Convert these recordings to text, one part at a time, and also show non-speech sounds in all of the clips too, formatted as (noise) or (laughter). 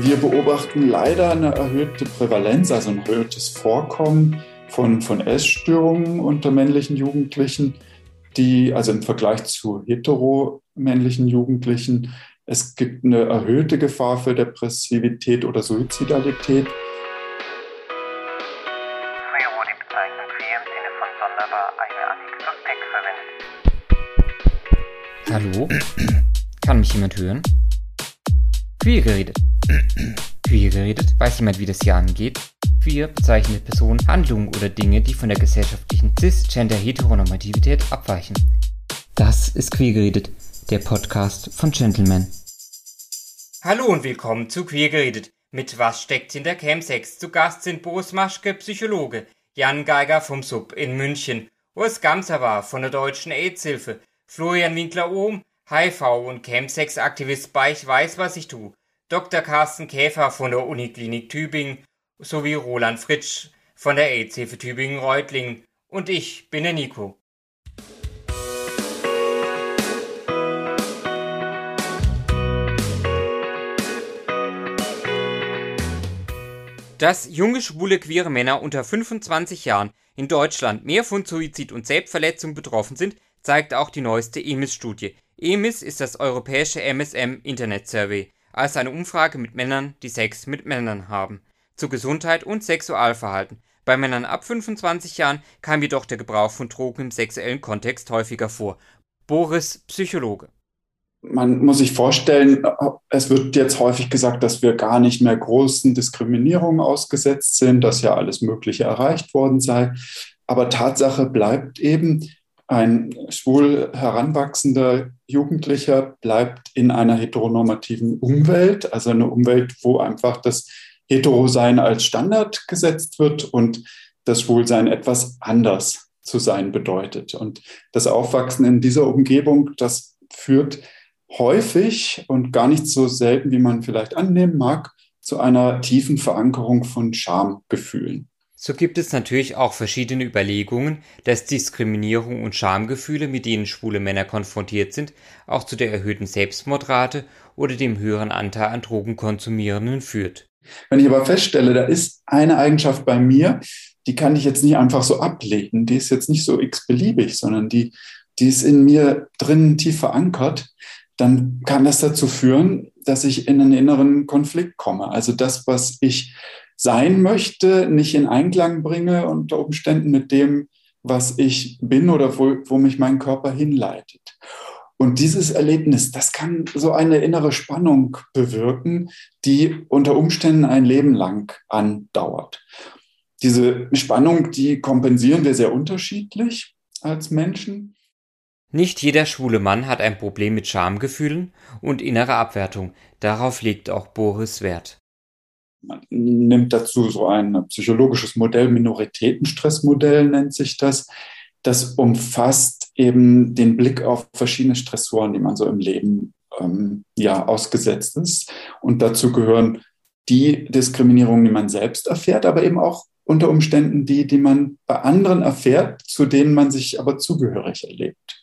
Wir beobachten leider eine erhöhte Prävalenz, also ein erhöhtes Vorkommen von, von Essstörungen unter männlichen Jugendlichen, die, also im Vergleich zu heteromännlichen Jugendlichen, es gibt eine erhöhte Gefahr für Depressivität oder Suizidalität. Hallo? Kann mich jemand hören? Queer geredet. Queer geredet? Weiß jemand, wie das hier angeht? Queer bezeichnet Personen, Handlungen oder Dinge, die von der gesellschaftlichen Cis-Gender-Heteronormativität abweichen. Das ist Queer geredet, der Podcast von Gentleman. Hallo und willkommen zu Queer geredet. Mit Was steckt hinter Chemsex? Zu Gast sind Boris Maschke, Psychologe, Jan Geiger vom Sub in München, Urs Gamser von der Deutschen AIDS-Hilfe, Florian Winkler-Ohm, HIV- und Chemsex-Aktivist bei Ich weiß, was ich tu, Dr. Carsten Käfer von der Uniklinik Tübingen sowie Roland Fritsch von der AIDS-Hilfe Tübingen-Reutlingen und ich bin der Nico. Dass junge schwule queere Männer unter 25 Jahren in Deutschland mehr von Suizid und Selbstverletzung betroffen sind, zeigt auch die neueste EMIS-Studie. EMIS ist das europäische MSM Internet Survey, also eine Umfrage mit Männern, die Sex mit Männern haben, zu Gesundheit und Sexualverhalten. Bei Männern ab 25 Jahren kam jedoch der Gebrauch von Drogen im sexuellen Kontext häufiger vor. Boris, Psychologe man muss sich vorstellen, es wird jetzt häufig gesagt, dass wir gar nicht mehr großen Diskriminierungen ausgesetzt sind, dass ja alles Mögliche erreicht worden sei. Aber Tatsache bleibt eben, ein schwul heranwachsender Jugendlicher bleibt in einer heteronormativen Umwelt, also eine Umwelt, wo einfach das Heterosein als Standard gesetzt wird und das Schwulsein etwas anders zu sein bedeutet. Und das Aufwachsen in dieser Umgebung, das führt häufig und gar nicht so selten, wie man vielleicht annehmen mag, zu einer tiefen Verankerung von Schamgefühlen. So gibt es natürlich auch verschiedene Überlegungen, dass Diskriminierung und Schamgefühle, mit denen schwule Männer konfrontiert sind, auch zu der erhöhten Selbstmordrate oder dem höheren Anteil an Drogenkonsumierenden führt. Wenn ich aber feststelle, da ist eine Eigenschaft bei mir, die kann ich jetzt nicht einfach so ablegen, die ist jetzt nicht so x-beliebig, sondern die, die ist in mir drin tief verankert, dann kann das dazu führen, dass ich in einen inneren Konflikt komme. Also das, was ich sein möchte, nicht in Einklang bringe unter Umständen mit dem, was ich bin oder wo, wo mich mein Körper hinleitet. Und dieses Erlebnis, das kann so eine innere Spannung bewirken, die unter Umständen ein Leben lang andauert. Diese Spannung, die kompensieren wir sehr unterschiedlich als Menschen. Nicht jeder schwule Mann hat ein Problem mit Schamgefühlen und innerer Abwertung. Darauf legt auch Boris Wert. Man nimmt dazu so ein psychologisches Modell, Minoritätenstressmodell nennt sich das. Das umfasst eben den Blick auf verschiedene Stressoren, die man so im Leben ähm, ja ausgesetzt ist. Und dazu gehören die Diskriminierungen, die man selbst erfährt, aber eben auch unter Umständen die, die man bei anderen erfährt, zu denen man sich aber zugehörig erlebt.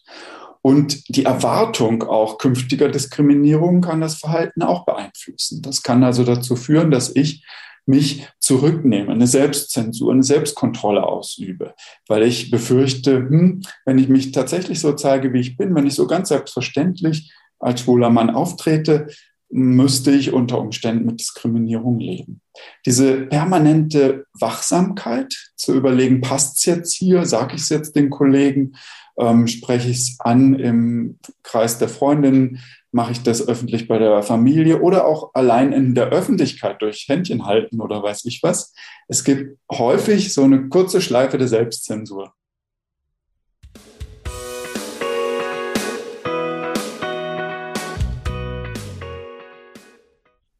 Und die Erwartung auch künftiger Diskriminierung kann das Verhalten auch beeinflussen. Das kann also dazu führen, dass ich mich zurücknehme, eine Selbstzensur, eine Selbstkontrolle ausübe, weil ich befürchte, hm, wenn ich mich tatsächlich so zeige, wie ich bin, wenn ich so ganz selbstverständlich als schwuler Mann auftrete, müsste ich unter Umständen mit Diskriminierung leben. Diese permanente Wachsamkeit zu überlegen, passt es jetzt hier, sage ich es jetzt den Kollegen, ähm, spreche ich es an im Kreis der Freundinnen, mache ich das öffentlich bei der Familie oder auch allein in der Öffentlichkeit durch Händchen halten oder weiß ich was. Es gibt häufig so eine kurze Schleife der Selbstzensur.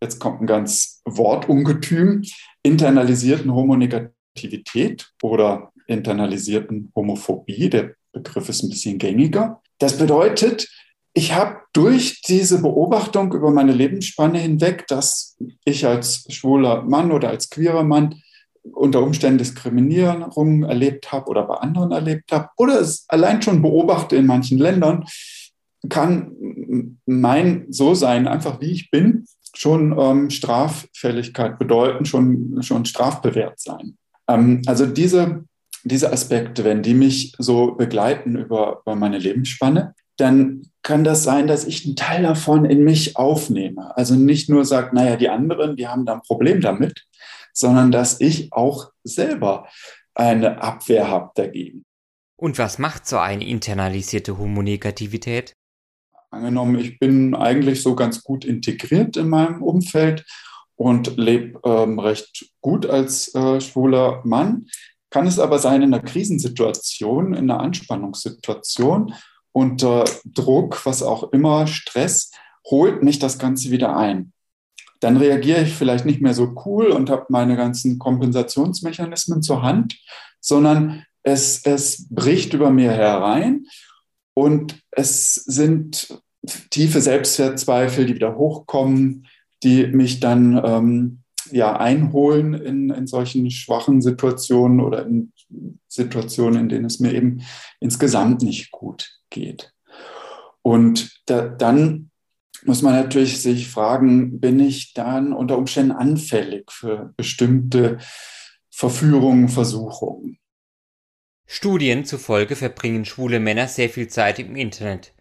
Jetzt kommt ein ganz Wortungetüm, internalisierten Homonegativität oder internalisierten Homophobie. Der Begriff ist ein bisschen gängiger. Das bedeutet, ich habe durch diese Beobachtung über meine Lebensspanne hinweg, dass ich als schwuler Mann oder als queerer Mann unter Umständen Diskriminierung erlebt habe oder bei anderen erlebt habe oder es allein schon beobachte in manchen Ländern, kann mein So-Sein, einfach wie ich bin, schon ähm, Straffälligkeit bedeuten, schon, schon strafbewehrt sein. Ähm, also diese, diese Aspekte, wenn die mich so begleiten über, über meine Lebensspanne, dann kann das sein, dass ich einen Teil davon in mich aufnehme. Also nicht nur sage, naja, die anderen, die haben da ein Problem damit, sondern dass ich auch selber eine Abwehr habe dagegen. Und was macht so eine internalisierte Homonegativität? Angenommen, ich bin eigentlich so ganz gut integriert in meinem Umfeld und lebe ähm, recht gut als äh, schwuler Mann. Kann es aber sein, in einer Krisensituation, in einer Anspannungssituation, unter Druck, was auch immer, Stress, holt mich das Ganze wieder ein. Dann reagiere ich vielleicht nicht mehr so cool und habe meine ganzen Kompensationsmechanismen zur Hand, sondern es, es bricht über mir herein und es sind tiefe Selbstwertzweifel, die wieder hochkommen, die mich dann ähm, ja einholen in, in solchen schwachen Situationen oder in Situationen, in denen es mir eben insgesamt nicht gut geht. Und da, dann muss man natürlich sich fragen, bin ich dann unter Umständen anfällig für bestimmte Verführungen, Versuchungen? Studien zufolge verbringen schwule Männer sehr viel Zeit im Internet.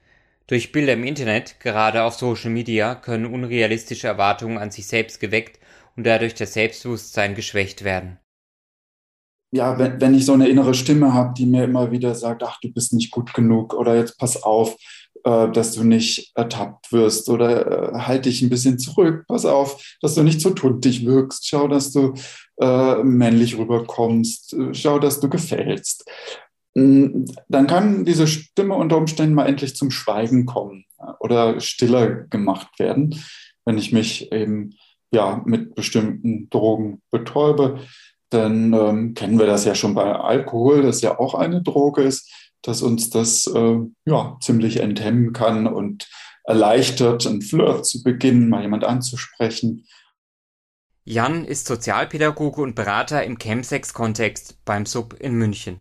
Durch Bilder im Internet, gerade auf Social Media, können unrealistische Erwartungen an sich selbst geweckt und dadurch das Selbstbewusstsein geschwächt werden. Ja, wenn, wenn ich so eine innere Stimme habe, die mir immer wieder sagt, ach, du bist nicht gut genug oder jetzt pass auf, äh, dass du nicht ertappt wirst oder äh, halt dich ein bisschen zurück, pass auf, dass du nicht so tuntig wirkst, schau, dass du äh, männlich rüberkommst, äh, schau, dass du gefällst. Hm, dann kann diese Stimme unter Umständen mal endlich zum Schweigen kommen oder stiller gemacht werden, wenn ich mich eben ja mit bestimmten Drogen betäube. Dann ähm, kennen wir das ja schon bei Alkohol, das ja auch eine Droge ist, dass uns das äh, ja ziemlich enthemmen kann und erleichtert, ein Flirt zu beginnen, mal jemand anzusprechen. Jan ist Sozialpädagoge und Berater im Chemsex-Kontext beim Sub in München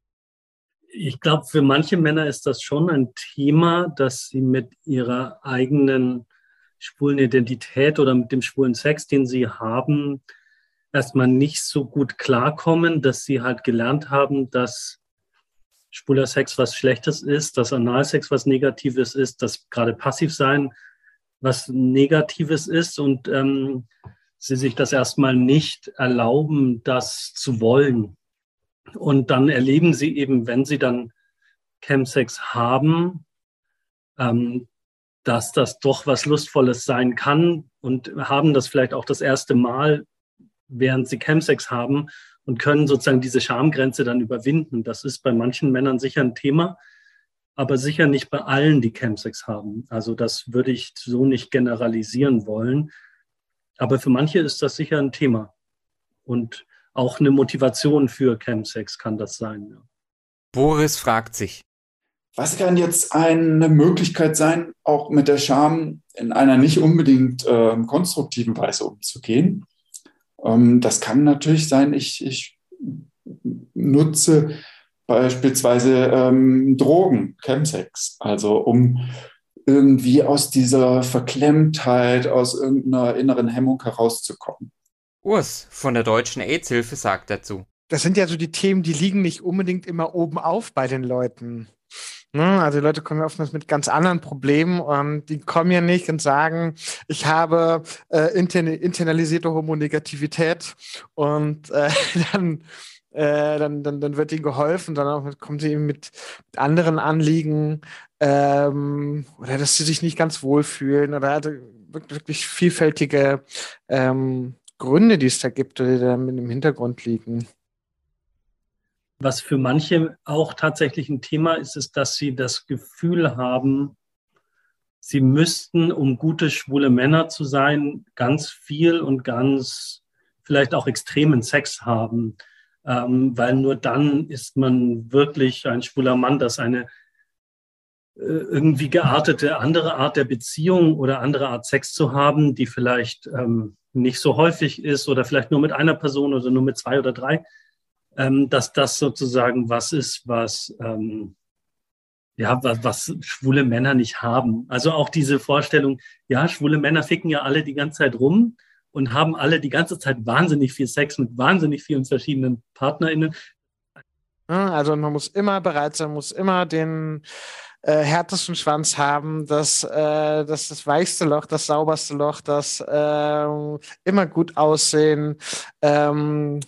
ich glaube, für manche Männer ist das schon ein Thema, dass sie mit ihrer eigenen schwulen Identität oder mit dem schwulen Sex, den sie haben, erstmal nicht so gut klarkommen, dass sie halt gelernt haben, dass schwuler Sex was Schlechtes ist, dass Analsex was Negatives ist, dass gerade Passivsein was Negatives ist und ähm, sie sich das erstmal nicht erlauben, das zu wollen. Und dann erleben sie eben, wenn sie dann Chemsex haben, ähm, dass das doch was Lustvolles sein kann und haben das vielleicht auch das erste Mal, während sie Chemsex haben und können sozusagen diese Schamgrenze dann überwinden. Das ist bei manchen Männern sicher ein Thema, aber sicher nicht bei allen, die Chemsex haben. Also das würde ich so nicht generalisieren wollen. Aber für manche ist das sicher ein Thema. Und auch eine Motivation für Chemsex kann das sein. Boris fragt sich. Was kann jetzt eine Möglichkeit sein, auch mit der Scham in einer nicht unbedingt äh, konstruktiven Weise umzugehen? Ähm, das kann natürlich sein, ich, ich nutze beispielsweise ähm, Drogen, Chemsex, also um irgendwie aus dieser Verklemmtheit, aus irgendeiner inneren Hemmung herauszukommen. Urs von der Deutschen AIDS-Hilfe sagt dazu. Das sind ja so die Themen, die liegen nicht unbedingt immer oben auf bei den Leuten. Ne? Also die Leute kommen ja oftmals mit ganz anderen Problemen und die kommen ja nicht und sagen, ich habe äh, internalisierte Homonegativität und äh, (laughs) dann, äh, dann, dann, dann wird ihnen geholfen, dann kommen sie eben mit anderen Anliegen ähm, oder dass sie sich nicht ganz wohlfühlen oder also wirklich vielfältige ähm, Gründe, die es da gibt oder die da im Hintergrund liegen. Was für manche auch tatsächlich ein Thema ist, ist, dass sie das Gefühl haben, sie müssten, um gute schwule Männer zu sein, ganz viel und ganz vielleicht auch extremen Sex haben, ähm, weil nur dann ist man wirklich ein schwuler Mann, das eine äh, irgendwie geartete andere Art der Beziehung oder andere Art Sex zu haben, die vielleicht ähm, nicht so häufig ist oder vielleicht nur mit einer Person oder nur mit zwei oder drei, ähm, dass das sozusagen was ist, was, ähm, ja, was, was schwule Männer nicht haben. Also auch diese Vorstellung, ja, schwule Männer ficken ja alle die ganze Zeit rum und haben alle die ganze Zeit wahnsinnig viel Sex mit wahnsinnig vielen verschiedenen PartnerInnen. Also man muss immer bereit sein, muss immer den äh, härtesten Schwanz haben, das, äh, das, das weichste Loch, das sauberste Loch, das äh, immer gut aussehen, ähm,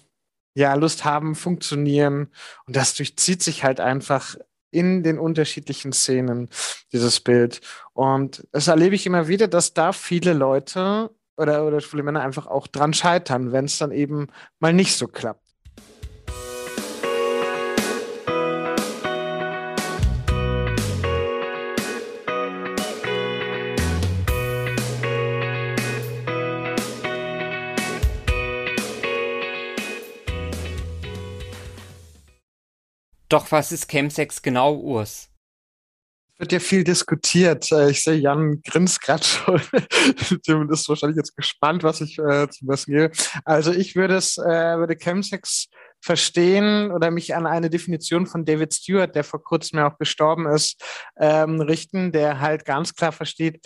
ja, Lust haben, funktionieren. Und das durchzieht sich halt einfach in den unterschiedlichen Szenen, dieses Bild. Und das erlebe ich immer wieder, dass da viele Leute oder, oder viele Männer einfach auch dran scheitern, wenn es dann eben mal nicht so klappt. Doch was ist Chemsex genau, Urs? wird ja viel diskutiert. Äh, ich sehe, Jan grinst gerade schon. (laughs) Tim ist wahrscheinlich jetzt gespannt, was ich äh, zum Besten gehe. Also ich würde es, äh, würde Chemsex verstehen oder mich an eine Definition von David Stewart, der vor kurzem ja auch gestorben ist, ähm, richten, der halt ganz klar versteht,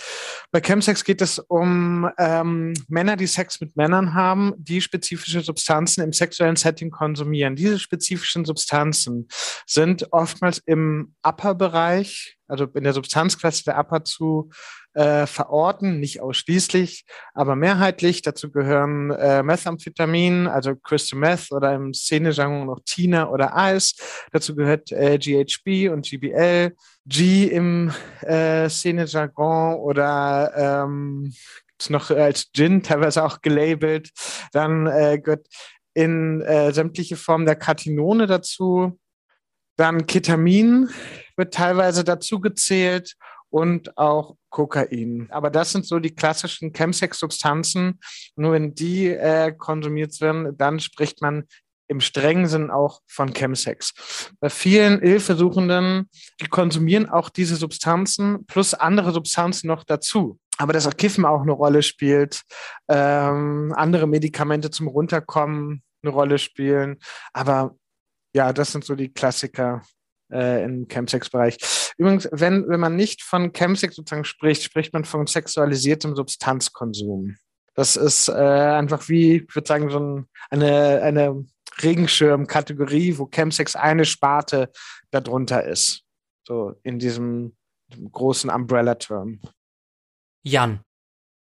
bei Chemsex geht es um ähm, Männer, die Sex mit Männern haben, die spezifische Substanzen im sexuellen Setting konsumieren. Diese spezifischen Substanzen sind oftmals im Upper-Bereich, also in der Substanzklasse der Upper zu äh, verorten, nicht ausschließlich, aber mehrheitlich. Dazu gehören äh, Methamphetamin, also Crystal Meth oder im Szenejargon noch Tina oder Ice. Dazu gehört äh, GHB und GBL, G im äh, Szenejargon oder ähm, noch als Gin teilweise auch gelabelt. Dann äh, gehört in äh, sämtliche Formen der Katinone dazu. Dann Ketamin wird teilweise dazu gezählt und auch Kokain. Aber das sind so die klassischen Chemsex-Substanzen. Nur wenn die äh, konsumiert werden, dann spricht man im strengen Sinn auch von Chemsex. Bei vielen Hilfesuchenden, die konsumieren auch diese Substanzen plus andere Substanzen noch dazu. Aber dass auch Kiffen auch eine Rolle spielt, ähm, andere Medikamente zum Runterkommen eine Rolle spielen. Aber ja, das sind so die Klassiker äh, im Chemsex-Bereich. Übrigens, wenn, wenn man nicht von Chemsex sozusagen spricht, spricht man von sexualisiertem Substanzkonsum. Das ist äh, einfach wie, ich würde sagen, so ein, eine, eine Regenschirm-Kategorie, wo Chemsex eine Sparte darunter ist. So in diesem großen Umbrella-Term. Jan.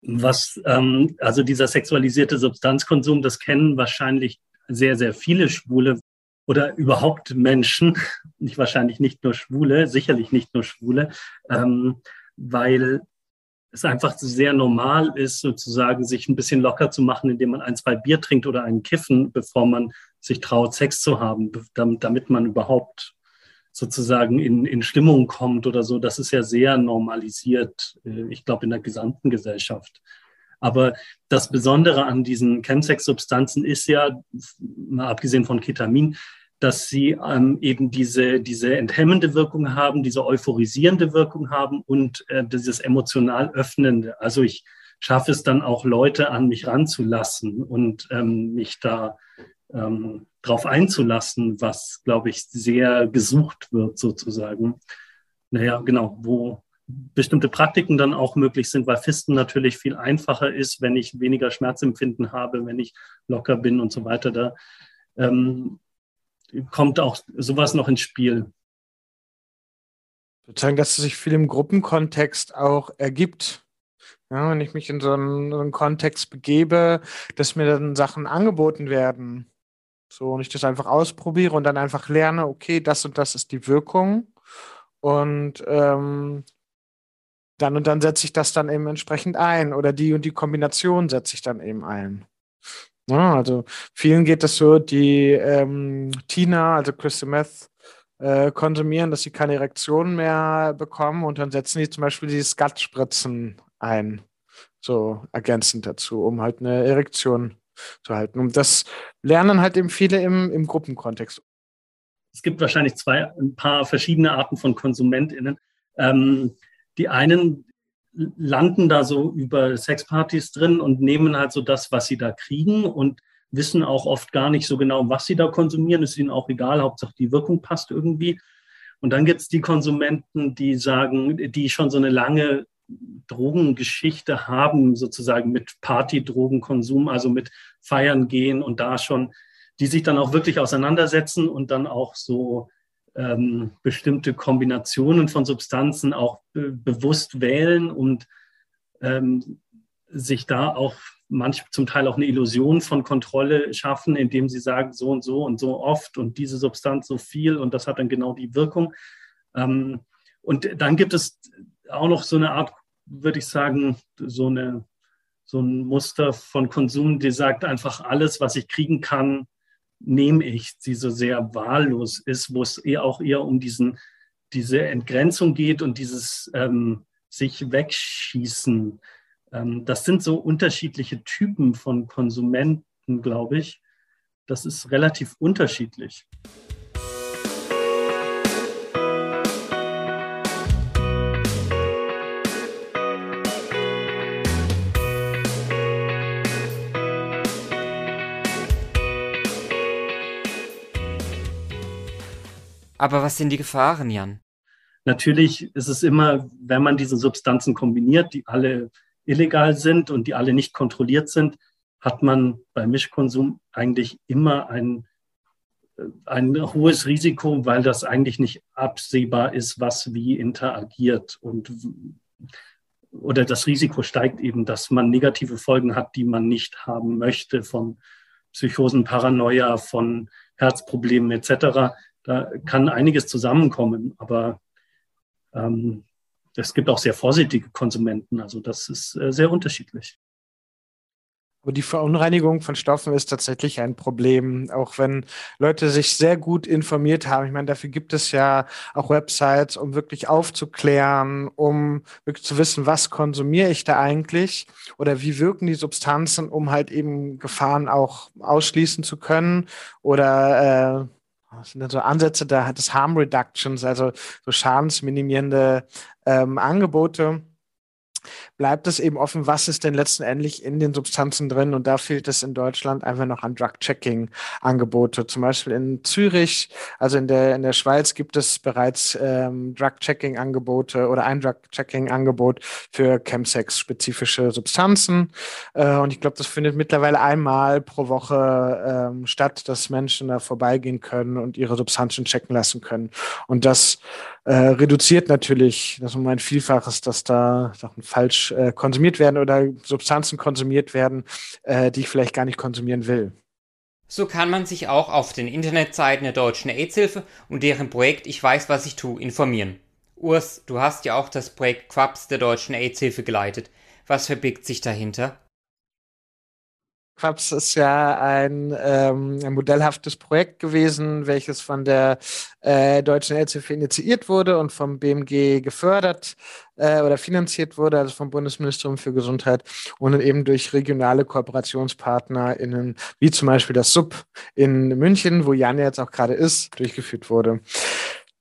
Was, ähm, also dieser sexualisierte Substanzkonsum, das kennen wahrscheinlich sehr, sehr viele Schwule, oder überhaupt Menschen, nicht wahrscheinlich nicht nur Schwule, sicherlich nicht nur Schwule, ähm, weil es einfach sehr normal ist, sozusagen sich ein bisschen locker zu machen, indem man ein, zwei Bier trinkt oder einen Kiffen, bevor man sich traut, Sex zu haben, damit, man überhaupt sozusagen in, in Stimmung kommt oder so. Das ist ja sehr normalisiert, äh, ich glaube, in der gesamten Gesellschaft. Aber das Besondere an diesen Chemsex-Substanzen ist ja, mal abgesehen von Ketamin, dass sie ähm, eben diese, diese enthemmende Wirkung haben, diese euphorisierende Wirkung haben und äh, dieses emotional öffnende. Also ich schaffe es dann auch Leute an mich ranzulassen und ähm, mich da ähm, drauf einzulassen, was, glaube ich, sehr gesucht wird sozusagen. Naja, genau, wo, bestimmte Praktiken dann auch möglich sind, weil Fisten natürlich viel einfacher ist, wenn ich weniger Schmerzempfinden habe, wenn ich locker bin und so weiter. Da ähm, kommt auch sowas noch ins Spiel. Ich würde sagen, dass es sich viel im Gruppenkontext auch ergibt. Ja, wenn ich mich in so einen, so einen Kontext begebe, dass mir dann Sachen angeboten werden. So, und ich das einfach ausprobiere und dann einfach lerne, okay, das und das ist die Wirkung. Und ähm, dann und dann setze ich das dann eben entsprechend ein oder die und die Kombination setze ich dann eben ein. Ja, also vielen geht es so, die ähm, Tina, also Crystal Meth, äh, konsumieren, dass sie keine Erektionen mehr bekommen und dann setzen die zum Beispiel die Skatspritzen ein, so ergänzend dazu, um halt eine Erektion zu halten. Und das lernen halt eben viele im, im Gruppenkontext. Es gibt wahrscheinlich zwei, ein paar verschiedene Arten von KonsumentInnen. Ähm, die einen landen da so über Sexpartys drin und nehmen halt so das, was sie da kriegen und wissen auch oft gar nicht so genau, was sie da konsumieren. Ist ihnen auch egal, Hauptsache die Wirkung passt irgendwie. Und dann gibt es die Konsumenten, die sagen, die schon so eine lange Drogengeschichte haben, sozusagen mit Partydrogenkonsum, also mit Feiern gehen und da schon, die sich dann auch wirklich auseinandersetzen und dann auch so ähm, bestimmte Kombinationen von Substanzen auch be bewusst wählen und ähm, sich da auch manch zum Teil auch eine Illusion von Kontrolle schaffen, indem sie sagen, so und so und so oft und diese Substanz so viel und das hat dann genau die Wirkung. Ähm, und dann gibt es auch noch so eine Art, würde ich sagen, so, eine, so ein Muster von Konsum, die sagt einfach, alles, was ich kriegen kann, nehme ich, die so sehr wahllos ist, wo es eher auch eher um diesen, diese Entgrenzung geht und dieses ähm, sich wegschießen. Ähm, das sind so unterschiedliche Typen von Konsumenten, glaube ich. Das ist relativ unterschiedlich. Aber was sind die Gefahren, Jan? Natürlich ist es immer, wenn man diese Substanzen kombiniert, die alle illegal sind und die alle nicht kontrolliert sind, hat man beim Mischkonsum eigentlich immer ein, ein hohes Risiko, weil das eigentlich nicht absehbar ist, was wie interagiert. Und, oder das Risiko steigt eben, dass man negative Folgen hat, die man nicht haben möchte, von Psychosen, Paranoia, von Herzproblemen etc da kann einiges zusammenkommen, aber ähm, es gibt auch sehr vorsichtige Konsumenten. Also das ist äh, sehr unterschiedlich. Aber die Verunreinigung von Stoffen ist tatsächlich ein Problem, auch wenn Leute sich sehr gut informiert haben. Ich meine, dafür gibt es ja auch Websites, um wirklich aufzuklären, um wirklich zu wissen, was konsumiere ich da eigentlich oder wie wirken die Substanzen, um halt eben Gefahren auch ausschließen zu können oder äh, das sind dann so Ansätze da des Harm Reductions, also so schadensminimierende ähm, Angebote bleibt es eben offen, was ist denn letztendlich in den Substanzen drin. Und da fehlt es in Deutschland einfach noch an Drug-Checking-Angebote. Zum Beispiel in Zürich, also in der, in der Schweiz gibt es bereits ähm, Drug-Checking-Angebote oder ein Drug-Checking-Angebot für Chemsex-spezifische Substanzen. Äh, und ich glaube, das findet mittlerweile einmal pro Woche ähm, statt, dass Menschen da vorbeigehen können und ihre Substanzen checken lassen können. Und das äh, reduziert natürlich das um ein Vielfaches, dass da Sachen falsch äh, konsumiert werden oder Substanzen konsumiert werden, äh, die ich vielleicht gar nicht konsumieren will. So kann man sich auch auf den Internetseiten der Deutschen AIDS-Hilfe und deren Projekt Ich weiß, was ich tue informieren. Urs, du hast ja auch das Projekt Quaps der Deutschen AIDS-Hilfe geleitet. Was verbirgt sich dahinter? Quaps ist ja ein, ähm, ein modellhaftes Projekt gewesen, welches von der äh, Deutschen Ärztehilfe initiiert wurde und vom BMG gefördert äh, oder finanziert wurde, also vom Bundesministerium für Gesundheit und eben durch regionale KooperationspartnerInnen, wie zum Beispiel das SUB in München, wo Jan jetzt auch gerade ist, durchgeführt wurde.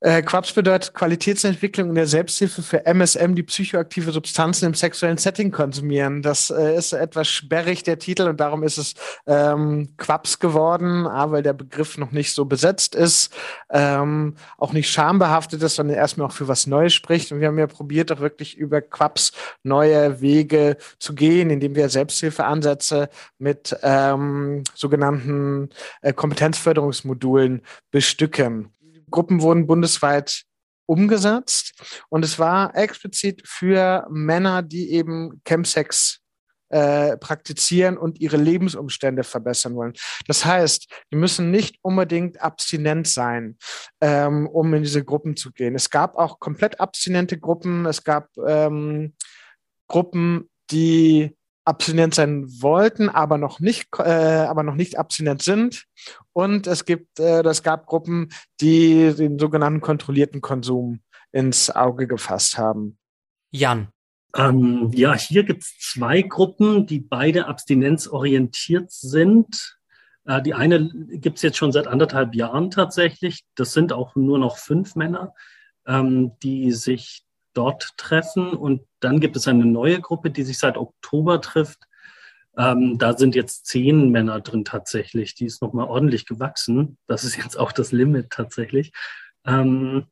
Äh, Quaps bedeutet Qualitätsentwicklung in der Selbsthilfe für MSM, die psychoaktive Substanzen im sexuellen Setting konsumieren. Das äh, ist etwas sperrig, der Titel, und darum ist es ähm, Quaps geworden, A, weil der Begriff noch nicht so besetzt ist, ähm, auch nicht schambehaftet ist, sondern erstmal auch für was Neues spricht. Und wir haben ja probiert, auch wirklich über Quaps neue Wege zu gehen, indem wir Selbsthilfeansätze mit ähm, sogenannten äh, Kompetenzförderungsmodulen bestücken. Gruppen wurden bundesweit umgesetzt und es war explizit für Männer, die eben Chemsex äh, praktizieren und ihre Lebensumstände verbessern wollen. Das heißt, die müssen nicht unbedingt abstinent sein, ähm, um in diese Gruppen zu gehen. Es gab auch komplett abstinente Gruppen. Es gab ähm, Gruppen, die abstinent sein wollten, aber noch nicht, äh, aber noch nicht abstinent sind. Und es gibt, äh, es gab Gruppen, die den sogenannten kontrollierten Konsum ins Auge gefasst haben. Jan. Ähm, ja, hier gibt es zwei Gruppen, die beide abstinenzorientiert sind. Äh, die eine gibt es jetzt schon seit anderthalb Jahren tatsächlich. Das sind auch nur noch fünf Männer, ähm, die sich dort treffen. Und dann gibt es eine neue Gruppe, die sich seit Oktober trifft. Ähm, da sind jetzt zehn Männer drin tatsächlich. Die ist nochmal ordentlich gewachsen. Das ist jetzt auch das Limit tatsächlich. Ähm,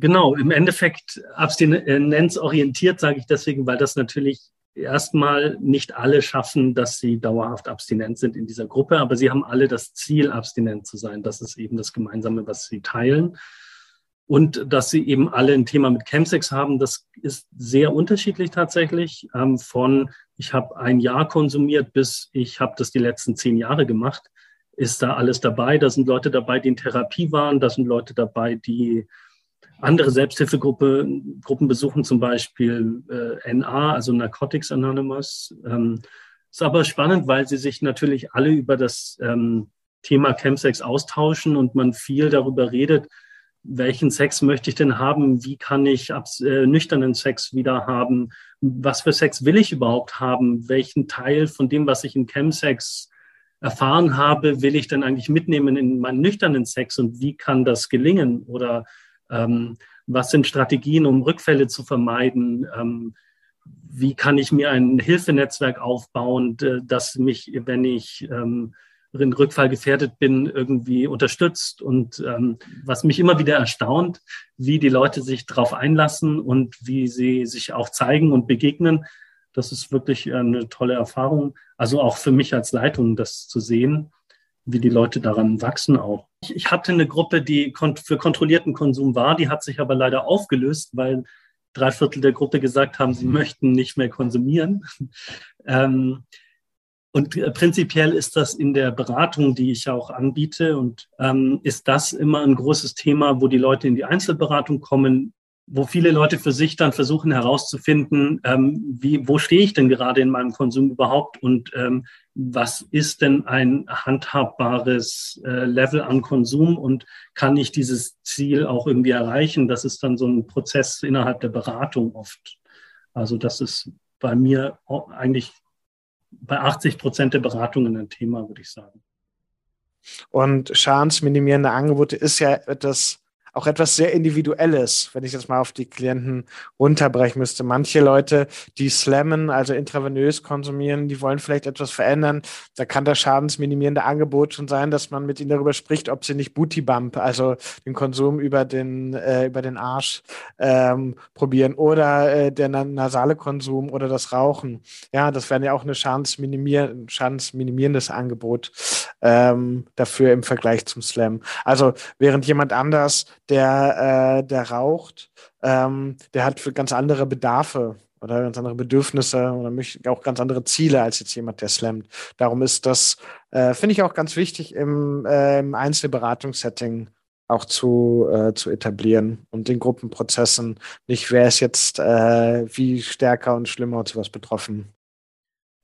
Genau, im Endeffekt abstinenzorientiert sage ich deswegen, weil das natürlich erstmal nicht alle schaffen, dass sie dauerhaft abstinent sind in dieser Gruppe, aber sie haben alle das Ziel, abstinent zu sein. Das ist eben das Gemeinsame, was sie teilen. Und dass sie eben alle ein Thema mit Chemsex haben, das ist sehr unterschiedlich tatsächlich. Ähm, von ich habe ein Jahr konsumiert bis ich habe das die letzten zehn Jahre gemacht, ist da alles dabei. Da sind Leute dabei, die in Therapie waren. Da sind Leute dabei, die andere Selbsthilfegruppen Gruppen besuchen, zum Beispiel äh, NA, also Narcotics Anonymous. Ähm, ist aber spannend, weil sie sich natürlich alle über das ähm, Thema Chemsex austauschen und man viel darüber redet, welchen Sex möchte ich denn haben, wie kann ich äh, nüchternen Sex wieder haben, was für Sex will ich überhaupt haben, welchen Teil von dem, was ich in Chemsex erfahren habe, will ich denn eigentlich mitnehmen in meinen nüchternen Sex? Und wie kann das gelingen? Oder ähm, was sind Strategien, um Rückfälle zu vermeiden? Ähm, wie kann ich mir ein Hilfenetzwerk aufbauen, das mich, wenn ich ähm, Rückfall gefährdet bin, irgendwie unterstützt? Und ähm, was mich immer wieder erstaunt, wie die Leute sich darauf einlassen und wie sie sich auch zeigen und begegnen. Das ist wirklich eine tolle Erfahrung. Also auch für mich als Leitung, das zu sehen wie die Leute daran wachsen auch. Ich, ich hatte eine Gruppe, die für kontrollierten Konsum war, die hat sich aber leider aufgelöst, weil drei Viertel der Gruppe gesagt haben, sie möchten nicht mehr konsumieren. (laughs) ähm, und äh, prinzipiell ist das in der Beratung, die ich auch anbiete, und ähm, ist das immer ein großes Thema, wo die Leute in die Einzelberatung kommen, wo viele Leute für sich dann versuchen herauszufinden, ähm, wie, wo stehe ich denn gerade in meinem Konsum überhaupt und ähm, was ist denn ein handhabbares äh, Level an Konsum und kann ich dieses Ziel auch irgendwie erreichen? Das ist dann so ein Prozess innerhalb der Beratung oft. Also das ist bei mir eigentlich bei 80 Prozent der Beratungen ein Thema, würde ich sagen. Und schadensminimierende Angebote ist ja etwas auch etwas sehr Individuelles, wenn ich das mal auf die Klienten runterbrechen müsste. Manche Leute, die slammen, also intravenös konsumieren, die wollen vielleicht etwas verändern. Da kann das schadensminimierende Angebot schon sein, dass man mit ihnen darüber spricht, ob sie nicht Booty Bump, also den Konsum über den, äh, über den Arsch ähm, probieren oder äh, der nasale Konsum oder das Rauchen. Ja, das wäre ja auch ein schadensminimier schadensminimierendes Angebot ähm, dafür im Vergleich zum Slam. Also während jemand anders der, äh, der raucht, ähm, der hat für ganz andere Bedarfe oder ganz andere Bedürfnisse oder auch ganz andere Ziele als jetzt jemand, der slammt. Darum ist das, äh, finde ich auch ganz wichtig im, äh, im Einzelberatungssetting auch zu, äh, zu etablieren und den Gruppenprozessen nicht, wer ist jetzt äh, wie stärker und schlimmer und sowas betroffen.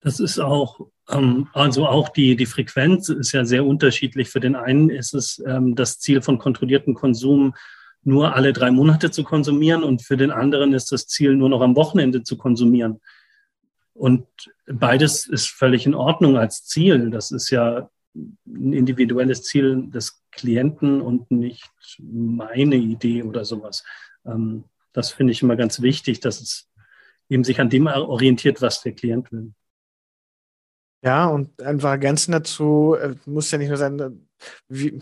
Das ist auch, ähm, also auch die, die Frequenz ist ja sehr unterschiedlich. Für den einen ist es ähm, das Ziel von kontrollierten Konsum, nur alle drei Monate zu konsumieren und für den anderen ist das Ziel, nur noch am Wochenende zu konsumieren. Und beides ist völlig in Ordnung als Ziel. Das ist ja ein individuelles Ziel des Klienten und nicht meine Idee oder sowas. Ähm, das finde ich immer ganz wichtig, dass es eben sich an dem orientiert, was der Klient will. Ja, und einfach ergänzen dazu, äh, muss ja nicht nur sein, äh, wie,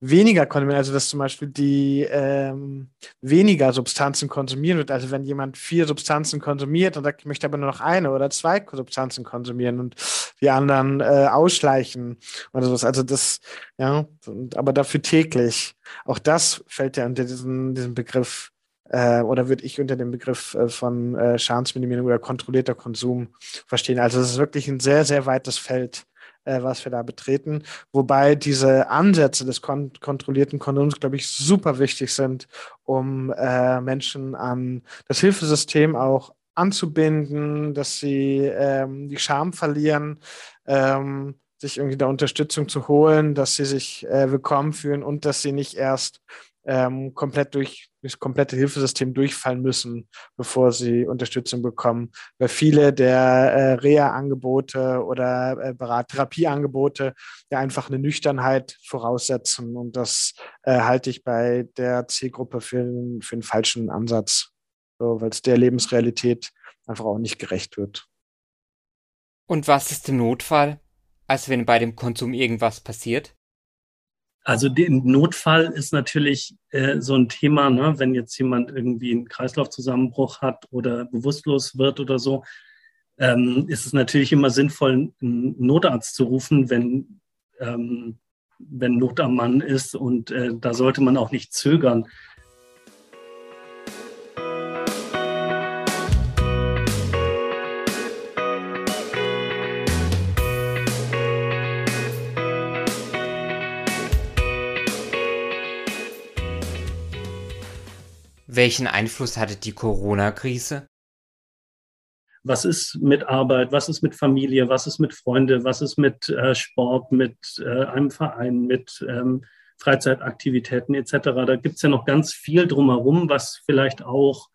weniger konsumieren, also dass zum Beispiel die ähm, weniger Substanzen konsumieren wird. Also wenn jemand vier Substanzen konsumiert und sagt, ich möchte aber nur noch eine oder zwei Substanzen konsumieren und die anderen äh, ausschleichen oder sowas. Also das, ja, aber dafür täglich. Auch das fällt ja unter diesen, diesen Begriff äh, oder würde ich unter dem Begriff äh, von äh, Schadensminimierung oder kontrollierter Konsum verstehen. Also es ist wirklich ein sehr, sehr weites Feld, äh, was wir da betreten. Wobei diese Ansätze des kon kontrollierten Konsums, glaube ich, super wichtig sind, um äh, Menschen an das Hilfesystem auch anzubinden, dass sie ähm, die Scham verlieren, ähm, sich irgendwie da Unterstützung zu holen, dass sie sich äh, willkommen fühlen und dass sie nicht erst ähm, komplett durch das komplette Hilfesystem durchfallen müssen, bevor sie Unterstützung bekommen. Weil viele der äh, Reha-Angebote oder äh, Therapieangebote ja einfach eine Nüchternheit voraussetzen. Und das äh, halte ich bei der Zielgruppe für, für einen falschen Ansatz, so, weil es der Lebensrealität einfach auch nicht gerecht wird. Und was ist im Notfall? Also wenn bei dem Konsum irgendwas passiert? Also der Notfall ist natürlich äh, so ein Thema, ne? wenn jetzt jemand irgendwie einen Kreislaufzusammenbruch hat oder bewusstlos wird oder so, ähm, ist es natürlich immer sinnvoll, einen Notarzt zu rufen, wenn, ähm, wenn Not am Mann ist. Und äh, da sollte man auch nicht zögern. Welchen Einfluss hatte die Corona-Krise? Was ist mit Arbeit? Was ist mit Familie? Was ist mit Freunde? Was ist mit äh, Sport, mit äh, einem Verein, mit ähm, Freizeitaktivitäten etc.? Da gibt es ja noch ganz viel drumherum, was vielleicht auch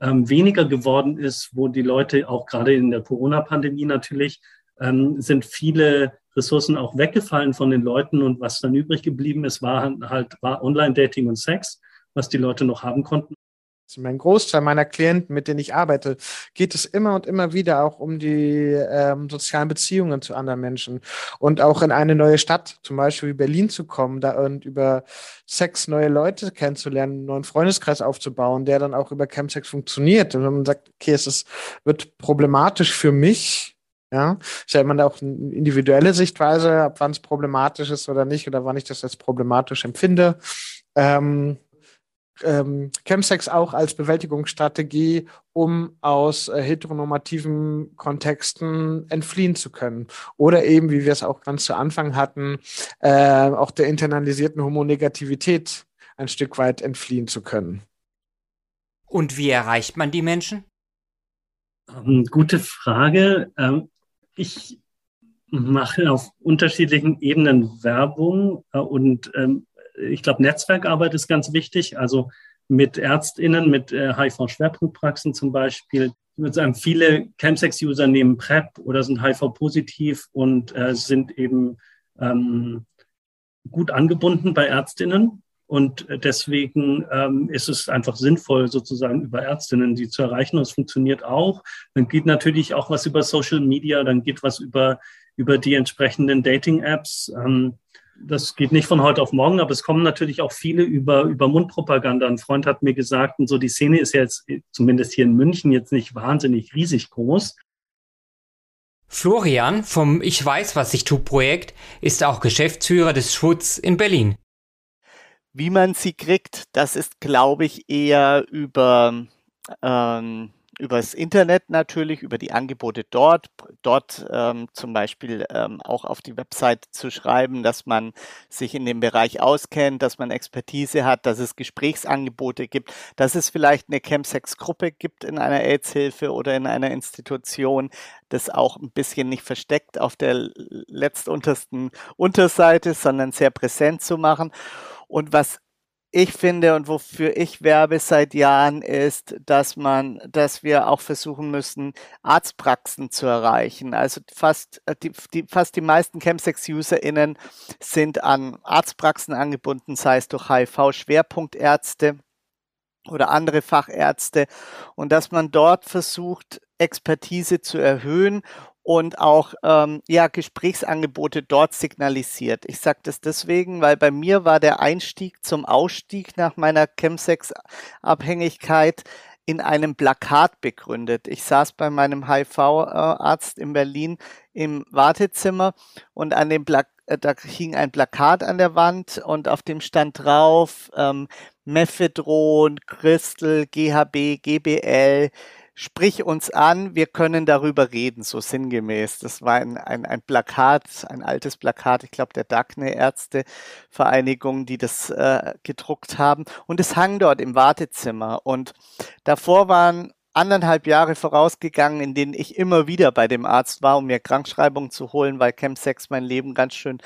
ähm, weniger geworden ist, wo die Leute auch gerade in der Corona-Pandemie natürlich ähm, sind viele Ressourcen auch weggefallen von den Leuten und was dann übrig geblieben ist, war halt war Online-Dating und Sex was die Leute noch haben konnten. Mein Großteil meiner Klienten, mit denen ich arbeite, geht es immer und immer wieder auch um die ähm, sozialen Beziehungen zu anderen Menschen und auch in eine neue Stadt, zum Beispiel wie Berlin zu kommen, da und über Sex neue Leute kennenzulernen, einen neuen Freundeskreis aufzubauen, der dann auch über Chemsex funktioniert. Und wenn man sagt, okay, es ist, wird problematisch für mich, ja, stellt man da auch eine individuelle Sichtweise, ab wann es problematisch ist oder nicht, oder wann ich das als problematisch empfinde. Ähm, ähm, Chemsex auch als Bewältigungsstrategie, um aus äh, heteronormativen Kontexten entfliehen zu können. Oder eben, wie wir es auch ganz zu Anfang hatten, äh, auch der internalisierten Homonegativität ein Stück weit entfliehen zu können. Und wie erreicht man die Menschen? Ähm, gute Frage. Ähm, ich mache auf unterschiedlichen Ebenen Werbung äh, und ähm, ich glaube, Netzwerkarbeit ist ganz wichtig. Also mit ÄrztInnen, mit äh, HIV-Schwerpunktpraxen zum Beispiel. Ich würde sagen, viele Chemsex-User nehmen PrEP oder sind HIV-positiv und äh, sind eben ähm, gut angebunden bei ÄrztInnen. Und deswegen ähm, ist es einfach sinnvoll, sozusagen über Ärztinnen die zu erreichen. Und es funktioniert auch. Dann geht natürlich auch was über Social Media, dann geht was über, über die entsprechenden Dating-Apps. Ähm, das geht nicht von heute auf morgen, aber es kommen natürlich auch viele über, über Mundpropaganda. Ein Freund hat mir gesagt, und so die Szene ist jetzt zumindest hier in München jetzt nicht wahnsinnig riesig groß. Florian vom Ich weiß, was ich tu Projekt ist auch Geschäftsführer des Schutz in Berlin. Wie man sie kriegt, das ist, glaube ich, eher über ähm, übers Internet natürlich, über die Angebote dort, dort ähm, zum Beispiel ähm, auch auf die Website zu schreiben, dass man sich in dem Bereich auskennt, dass man Expertise hat, dass es Gesprächsangebote gibt, dass es vielleicht eine Chemsex-Gruppe gibt in einer AIDS-Hilfe oder in einer Institution, das auch ein bisschen nicht versteckt auf der letztuntersten Unterseite, sondern sehr präsent zu machen. Und was ich finde und wofür ich werbe seit Jahren ist, dass man, dass wir auch versuchen müssen, Arztpraxen zu erreichen. Also fast äh, die, die fast die meisten Chemsex-UserInnen sind an Arztpraxen angebunden, sei es durch HIV-Schwerpunktärzte oder andere Fachärzte und dass man dort versucht, Expertise zu erhöhen und auch ähm, ja, Gesprächsangebote dort signalisiert. Ich sage das deswegen, weil bei mir war der Einstieg zum Ausstieg nach meiner Chemsex-Abhängigkeit in einem Plakat begründet. Ich saß bei meinem HIV-Arzt in Berlin im Wartezimmer und an dem Plakat äh, da hing ein Plakat an der Wand und auf dem stand drauf ähm, Mephedron, Crystal, GHB, GBL, sprich uns an, wir können darüber reden, so sinngemäß. Das war ein, ein, ein Plakat, ein altes Plakat, ich glaube der Dagne Ärztevereinigung, die das äh, gedruckt haben. Und es hang dort im Wartezimmer. Und davor waren anderthalb Jahre vorausgegangen, in denen ich immer wieder bei dem Arzt war, um mir Krankschreibung zu holen, weil Chemsex mein Leben ganz schön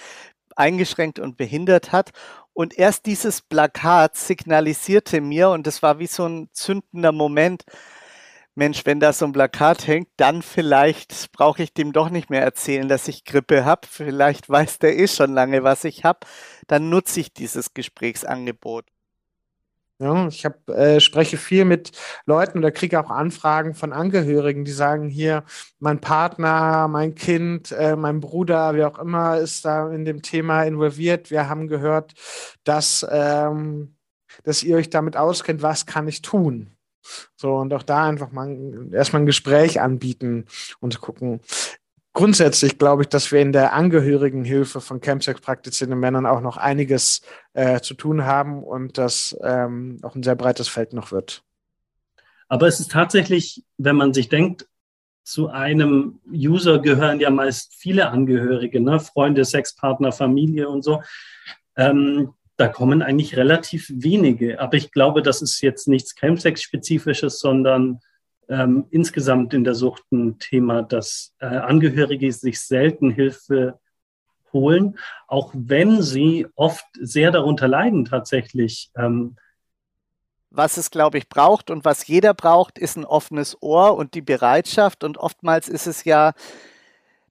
eingeschränkt und behindert hat. Und erst dieses Plakat signalisierte mir, und das war wie so ein zündender Moment, Mensch, wenn da so ein Plakat hängt, dann vielleicht brauche ich dem doch nicht mehr erzählen, dass ich Grippe habe. Vielleicht weiß der eh schon lange, was ich habe. Dann nutze ich dieses Gesprächsangebot. Ja, ich hab, äh, spreche viel mit Leuten oder kriege auch Anfragen von Angehörigen, die sagen hier, mein Partner, mein Kind, äh, mein Bruder, wer auch immer ist da in dem Thema involviert. Wir haben gehört, dass, ähm, dass ihr euch damit auskennt, was kann ich tun? So, und auch da einfach mal erstmal ein Gespräch anbieten und gucken grundsätzlich glaube ich, dass wir in der Angehörigenhilfe von Chemsex praktizierenden Männern auch noch einiges äh, zu tun haben und das ähm, auch ein sehr breites Feld noch wird. Aber es ist tatsächlich, wenn man sich denkt, zu einem User gehören ja meist viele Angehörige, ne? Freunde, Sexpartner, Familie und so. Ähm, da kommen eigentlich relativ wenige. Aber ich glaube, das ist jetzt nichts Chemsex-spezifisches, sondern ähm, insgesamt in der Sucht ein Thema, dass äh, Angehörige sich selten Hilfe holen, auch wenn sie oft sehr darunter leiden tatsächlich. Ähm, was es, glaube ich, braucht und was jeder braucht, ist ein offenes Ohr und die Bereitschaft. Und oftmals ist es ja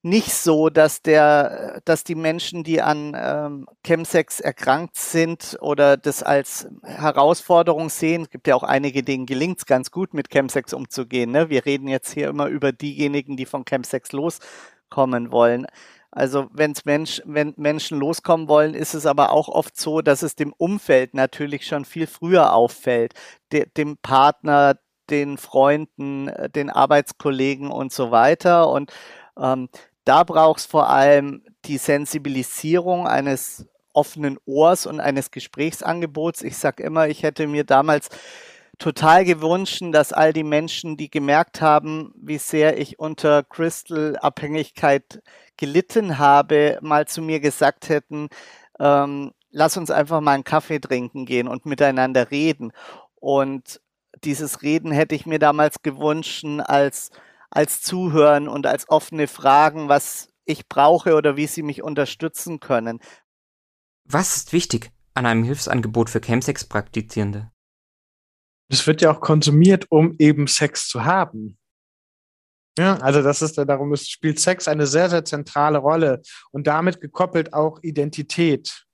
nicht so, dass der, dass die Menschen, die an ähm, Chemsex erkrankt sind oder das als Herausforderung sehen, es gibt ja auch einige, denen gelingt es ganz gut, mit Chemsex umzugehen. Ne? Wir reden jetzt hier immer über diejenigen, die von Chemsex loskommen wollen. Also wenn's Mensch, wenn Menschen loskommen wollen, ist es aber auch oft so, dass es dem Umfeld natürlich schon viel früher auffällt, de, dem Partner, den Freunden, äh, den Arbeitskollegen und so weiter. Und ähm, da braucht es vor allem die Sensibilisierung eines offenen Ohrs und eines Gesprächsangebots. Ich sage immer, ich hätte mir damals total gewünscht, dass all die Menschen, die gemerkt haben, wie sehr ich unter Crystal-Abhängigkeit gelitten habe, mal zu mir gesagt hätten, ähm, lass uns einfach mal einen Kaffee trinken gehen und miteinander reden. Und dieses Reden hätte ich mir damals gewünscht als als Zuhören und als offene Fragen, was ich brauche oder wie sie mich unterstützen können. Was ist wichtig an einem Hilfsangebot für Chemsex-Praktizierende? Es wird ja auch konsumiert, um eben Sex zu haben. Ja, also das ist darum ist, spielt Sex eine sehr, sehr zentrale Rolle und damit gekoppelt auch Identität.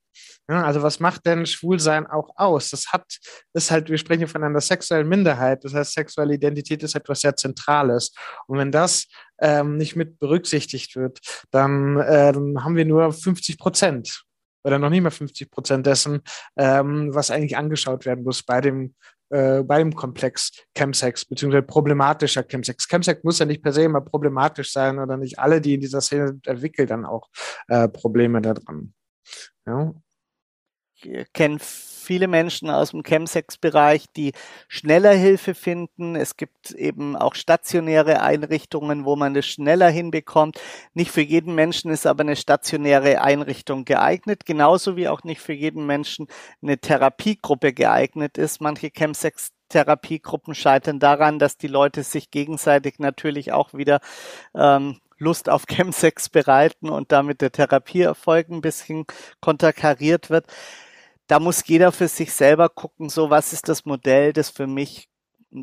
Ja, also was macht denn Schwulsein auch aus? Das hat, ist halt, wir sprechen von einer sexuellen Minderheit. Das heißt, sexuelle Identität ist etwas sehr Zentrales. Und wenn das ähm, nicht mit berücksichtigt wird, dann, äh, dann haben wir nur 50 Prozent oder noch nicht mal 50 Prozent dessen, ähm, was eigentlich angeschaut werden muss bei dem äh, bei dem Komplex Chemsex, beziehungsweise problematischer Chemsex. Chemsex muss ja nicht per se immer problematisch sein oder nicht alle, die in dieser Szene entwickeln, dann auch äh, Probleme daran. Ja kenne viele Menschen aus dem Chemsex-Bereich, die schneller Hilfe finden. Es gibt eben auch stationäre Einrichtungen, wo man es schneller hinbekommt. Nicht für jeden Menschen ist aber eine stationäre Einrichtung geeignet, genauso wie auch nicht für jeden Menschen eine Therapiegruppe geeignet ist. Manche Chemsex Therapiegruppen scheitern daran, dass die Leute sich gegenseitig natürlich auch wieder ähm, Lust auf (laughs) Chemsex bereiten und damit der Therapieerfolg ein bisschen konterkariert wird da muss jeder für sich selber gucken, so was ist das Modell, das für mich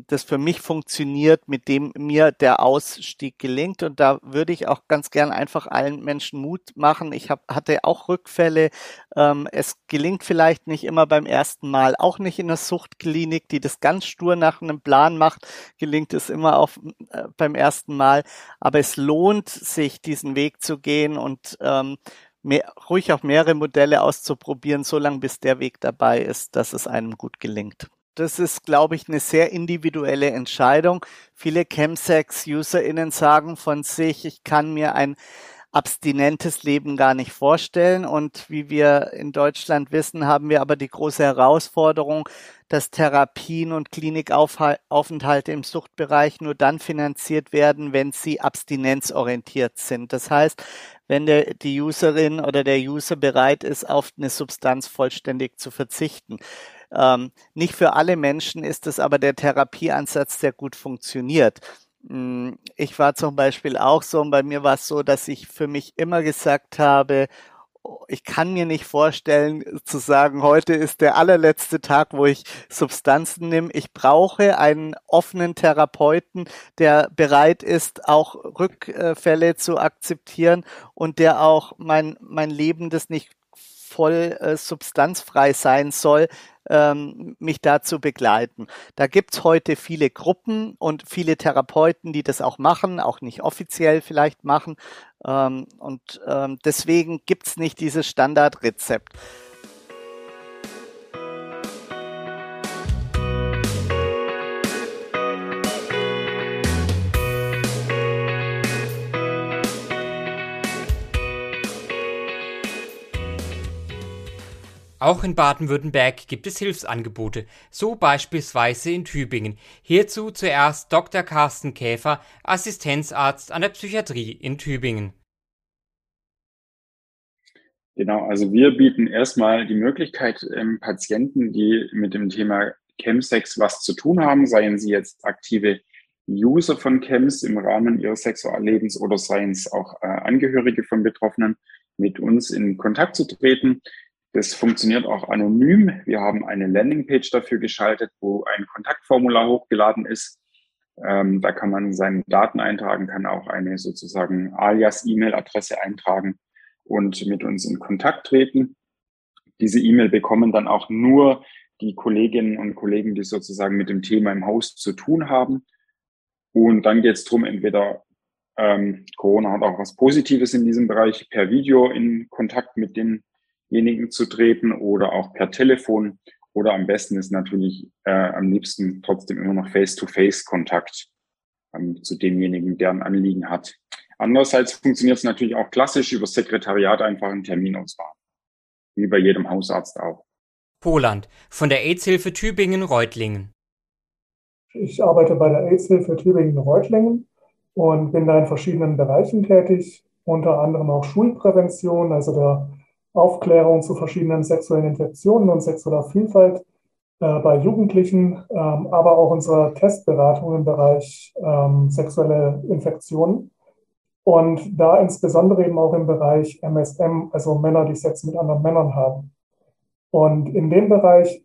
das für mich funktioniert, mit dem mir der Ausstieg gelingt. Und da würde ich auch ganz gern einfach allen Menschen Mut machen. Ich hab, hatte auch Rückfälle. Ähm, es gelingt vielleicht nicht immer beim ersten Mal, auch nicht in der Suchtklinik, die das ganz stur nach einem Plan macht, gelingt es immer auf, äh, beim ersten Mal. Aber es lohnt sich, diesen Weg zu gehen und ähm, mehr, ruhig auch mehrere Modelle auszuprobieren, solange bis der Weg dabei ist, dass es einem gut gelingt. Das ist, glaube ich, eine sehr individuelle Entscheidung. Viele Chemsex-UserInnen sagen von sich, ich kann mir ein abstinentes Leben gar nicht vorstellen. Und wie wir in Deutschland wissen, haben wir aber die große Herausforderung, dass Therapien und Klinikaufenthalte im Suchtbereich nur dann finanziert werden, wenn sie abstinenzorientiert sind. Das heißt, wenn der, die Userin oder der User bereit ist, auf eine Substanz vollständig zu verzichten. Ähm, nicht für alle Menschen ist es aber der Therapieansatz, der gut funktioniert. Hm, ich war zum Beispiel auch so, und bei mir war es so, dass ich für mich immer gesagt habe, ich kann mir nicht vorstellen zu sagen, heute ist der allerletzte Tag, wo ich Substanzen nehme. Ich brauche einen offenen Therapeuten, der bereit ist, auch Rückfälle zu akzeptieren und der auch mein, mein Leben, das nicht voll äh, substanzfrei sein soll, ähm, mich da zu begleiten. Da gibt's heute viele Gruppen und viele Therapeuten, die das auch machen, auch nicht offiziell vielleicht machen. Ähm, und ähm, deswegen gibt's nicht dieses Standardrezept. Auch in Baden-Württemberg gibt es Hilfsangebote, so beispielsweise in Tübingen. Hierzu zuerst Dr. Carsten Käfer, Assistenzarzt an der Psychiatrie in Tübingen. Genau, also wir bieten erstmal die Möglichkeit, ähm, Patienten, die mit dem Thema Chemsex was zu tun haben, seien sie jetzt aktive User von Chems im Rahmen ihres Sexuallebens oder seien es auch äh, Angehörige von Betroffenen, mit uns in Kontakt zu treten. Das funktioniert auch anonym. Wir haben eine Landingpage dafür geschaltet, wo ein Kontaktformular hochgeladen ist. Ähm, da kann man seine Daten eintragen, kann auch eine sozusagen Alias-E-Mail-Adresse eintragen und mit uns in Kontakt treten. Diese E-Mail bekommen dann auch nur die Kolleginnen und Kollegen, die sozusagen mit dem Thema im Haus zu tun haben. Und dann geht es darum, entweder ähm, Corona hat auch was Positives in diesem Bereich, per Video in Kontakt mit den denjenigen zu treten oder auch per Telefon oder am besten ist natürlich äh, am liebsten trotzdem immer noch Face-to-Face-Kontakt ähm, zu demjenigen, der ein Anliegen hat. Andererseits funktioniert es natürlich auch klassisch über das Sekretariat einfach einen Termin auswahl, wie bei jedem Hausarzt auch. Poland von der AIDS-Hilfe Tübingen-Reutlingen. Ich arbeite bei der AIDS-Hilfe Tübingen-Reutlingen und bin da in verschiedenen Bereichen tätig, unter anderem auch Schulprävention, also der Aufklärung zu verschiedenen sexuellen Infektionen und sexueller Vielfalt äh, bei Jugendlichen, ähm, aber auch unsere Testberatung im Bereich ähm, sexuelle Infektionen. Und da insbesondere eben auch im Bereich MSM, also Männer, die Sex mit anderen Männern haben. Und in dem Bereich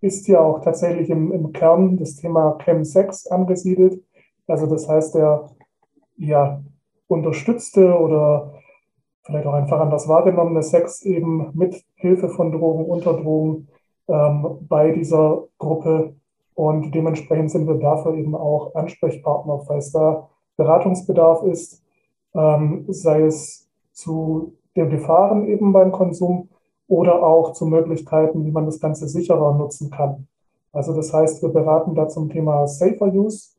ist ja auch tatsächlich im, im Kern das Thema Chemsex angesiedelt. Also das heißt, der ja, unterstützte oder vielleicht auch einfach an das wahrgenommene Sex eben mit Hilfe von Drogen, unter Drogen ähm, bei dieser Gruppe. Und dementsprechend sind wir dafür eben auch Ansprechpartner, falls da Beratungsbedarf ist, ähm, sei es zu den Gefahren eben beim Konsum oder auch zu Möglichkeiten, wie man das Ganze sicherer nutzen kann. Also das heißt, wir beraten da zum Thema Safer Use,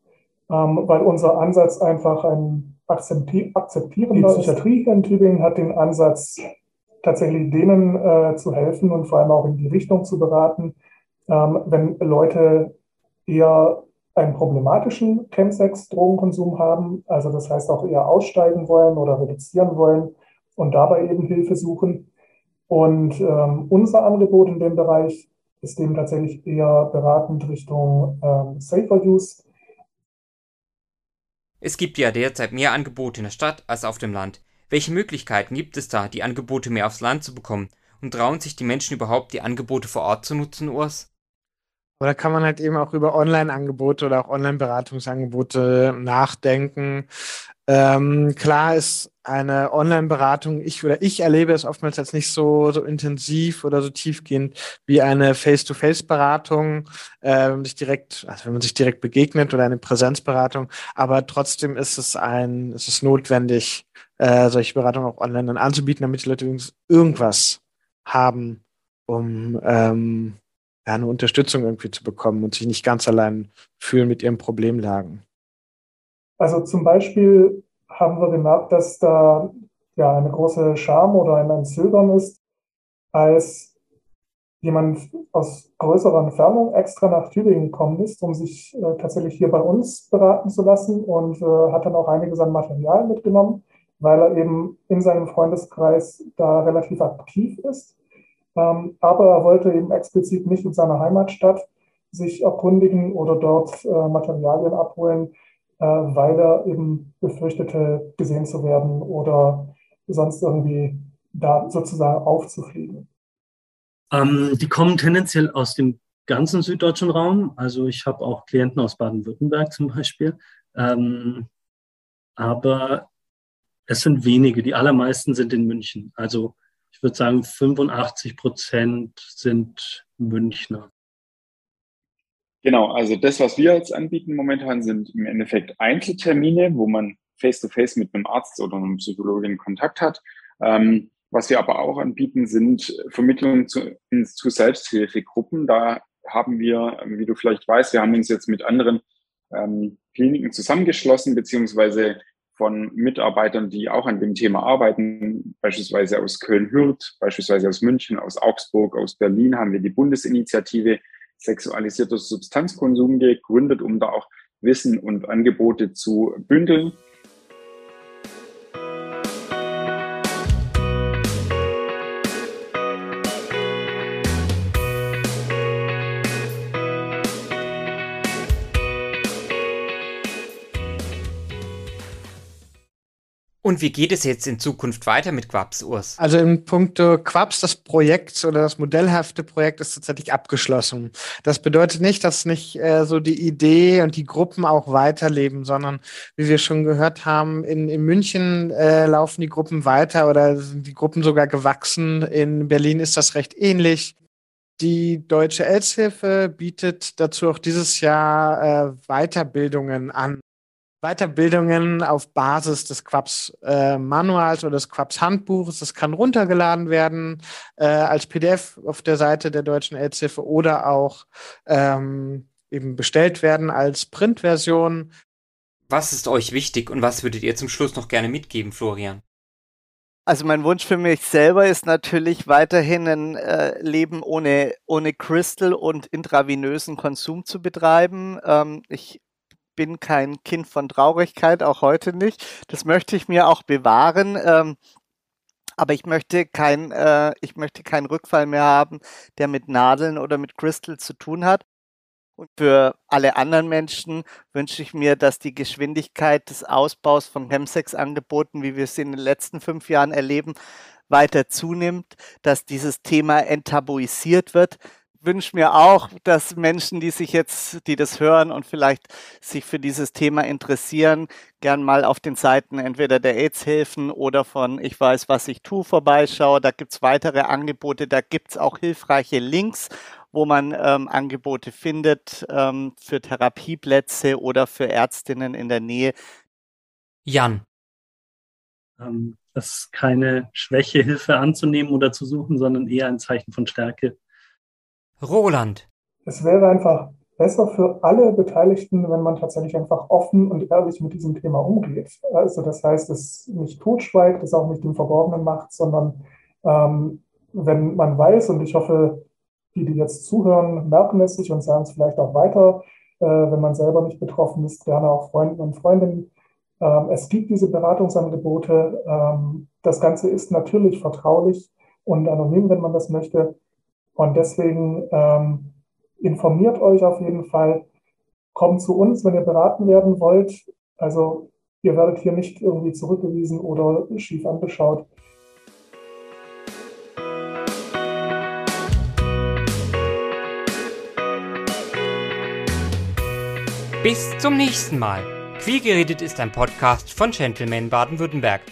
ähm, weil unser Ansatz einfach ein akzeptierender Die Psychiatrie hier in Tübingen hat den Ansatz, tatsächlich denen äh, zu helfen und vor allem auch in die Richtung zu beraten, ähm, wenn Leute eher einen problematischen Chemsex-Drogenkonsum haben, also das heißt auch eher aussteigen wollen oder reduzieren wollen und dabei eben Hilfe suchen. Und ähm, unser Angebot in dem Bereich ist eben tatsächlich eher beratend Richtung ähm, Safer Use es gibt ja derzeit mehr Angebote in der Stadt als auf dem Land. Welche Möglichkeiten gibt es da, die Angebote mehr aufs Land zu bekommen? Und trauen sich die Menschen überhaupt, die Angebote vor Ort zu nutzen, Urs? Oder kann man halt eben auch über Online-Angebote oder auch Online-Beratungsangebote nachdenken. Ähm, klar ist eine Online-Beratung, ich oder ich erlebe es oftmals als nicht so, so intensiv oder so tiefgehend wie eine Face-to-Face-Beratung, äh, sich direkt, also wenn man sich direkt begegnet oder eine Präsenzberatung. Aber trotzdem ist es ein, ist es notwendig, äh, solche Beratungen auch online dann anzubieten, damit die Leute irgendwas haben, um ähm, ja, eine Unterstützung irgendwie zu bekommen und sich nicht ganz allein fühlen mit ihren Problemlagen. Also zum Beispiel haben wir gemerkt, dass da ja eine große Scham oder ein Zögern ist, als jemand aus größerer Entfernung extra nach Tübingen gekommen ist, um sich äh, tatsächlich hier bei uns beraten zu lassen und äh, hat dann auch einiges an Material mitgenommen, weil er eben in seinem Freundeskreis da relativ aktiv ist. Ähm, aber er wollte eben explizit nicht in seiner Heimatstadt sich erkundigen oder dort äh, Materialien abholen, äh, weil er eben befürchtete, gesehen zu werden oder sonst irgendwie da sozusagen aufzufliegen. Ähm, die kommen tendenziell aus dem ganzen süddeutschen Raum. Also ich habe auch Klienten aus Baden-Württemberg zum Beispiel. Ähm, aber es sind wenige. Die allermeisten sind in München. Also ich würde sagen, 85 Prozent sind Münchner. Genau, also das, was wir jetzt anbieten momentan, sind im Endeffekt Einzeltermine, wo man face-to-face -face mit einem Arzt oder einem Psychologen Kontakt hat. Ähm, was wir aber auch anbieten, sind Vermittlungen zu, zu Selbsthilfegruppen. Da haben wir, wie du vielleicht weißt, wir haben uns jetzt mit anderen ähm, Kliniken zusammengeschlossen, beziehungsweise von Mitarbeitern, die auch an dem Thema arbeiten, beispielsweise aus Köln-Hürth, beispielsweise aus München, aus Augsburg, aus Berlin, haben wir die Bundesinitiative sexualisierter Substanzkonsum gegründet, um da auch Wissen und Angebote zu bündeln. Und wie geht es jetzt in Zukunft weiter mit Quaps, Urs? Also in puncto Quaps, das Projekt oder das modellhafte Projekt ist tatsächlich abgeschlossen. Das bedeutet nicht, dass nicht äh, so die Idee und die Gruppen auch weiterleben, sondern wie wir schon gehört haben, in, in München äh, laufen die Gruppen weiter oder sind die Gruppen sogar gewachsen. In Berlin ist das recht ähnlich. Die Deutsche AIDS-Hilfe bietet dazu auch dieses Jahr äh, Weiterbildungen an. Weiterbildungen auf Basis des Quaps äh, Manuals oder des Quaps Handbuches. Das kann runtergeladen werden äh, als PDF auf der Seite der Deutschen AIDS-Hilfe oder auch ähm, eben bestellt werden als Printversion. Was ist euch wichtig und was würdet ihr zum Schluss noch gerne mitgeben, Florian? Also mein Wunsch für mich selber ist natürlich weiterhin ein äh, Leben ohne, ohne Crystal und intravenösen Konsum zu betreiben. Ähm, ich bin kein Kind von Traurigkeit, auch heute nicht. Das möchte ich mir auch bewahren. Ähm, aber ich möchte kein, äh, ich möchte keinen Rückfall mehr haben, der mit Nadeln oder mit Crystal zu tun hat. Und für alle anderen Menschen wünsche ich mir, dass die Geschwindigkeit des Ausbaus von Chemsex-Angeboten, wie wir es in den letzten fünf Jahren erleben, weiter zunimmt, dass dieses Thema enttabuisiert wird, wünsche mir auch, dass Menschen, die sich jetzt, die das hören und vielleicht sich für dieses Thema interessieren, gern mal auf den Seiten entweder der AIDS-Hilfen oder von Ich weiß, was ich tue vorbeischaue. Da gibt's weitere Angebote, da gibt's auch hilfreiche Links, wo man ähm, Angebote findet ähm, für Therapieplätze oder für Ärztinnen in der Nähe. Jan. Ähm, das ist keine Schwäche, Hilfe anzunehmen oder zu suchen, sondern eher ein Zeichen von Stärke. Roland. Es wäre einfach besser für alle Beteiligten, wenn man tatsächlich einfach offen und ehrlich mit diesem Thema umgeht. Also das heißt, es nicht totschweigt, es auch nicht im Verborgenen macht, sondern ähm, wenn man weiß, und ich hoffe, die, die jetzt zuhören, merken es sich und sagen es vielleicht auch weiter, äh, wenn man selber nicht betroffen ist, gerne auch Freunden und Freundinnen. Ähm, es gibt diese Beratungsangebote. Ähm, das Ganze ist natürlich vertraulich und anonym, wenn man das möchte. Und deswegen ähm, informiert euch auf jeden Fall. Kommt zu uns, wenn ihr beraten werden wollt. Also ihr werdet hier nicht irgendwie zurückgewiesen oder schief angeschaut. Bis zum nächsten Mal. Queer geredet ist ein Podcast von Gentleman Baden-Württemberg.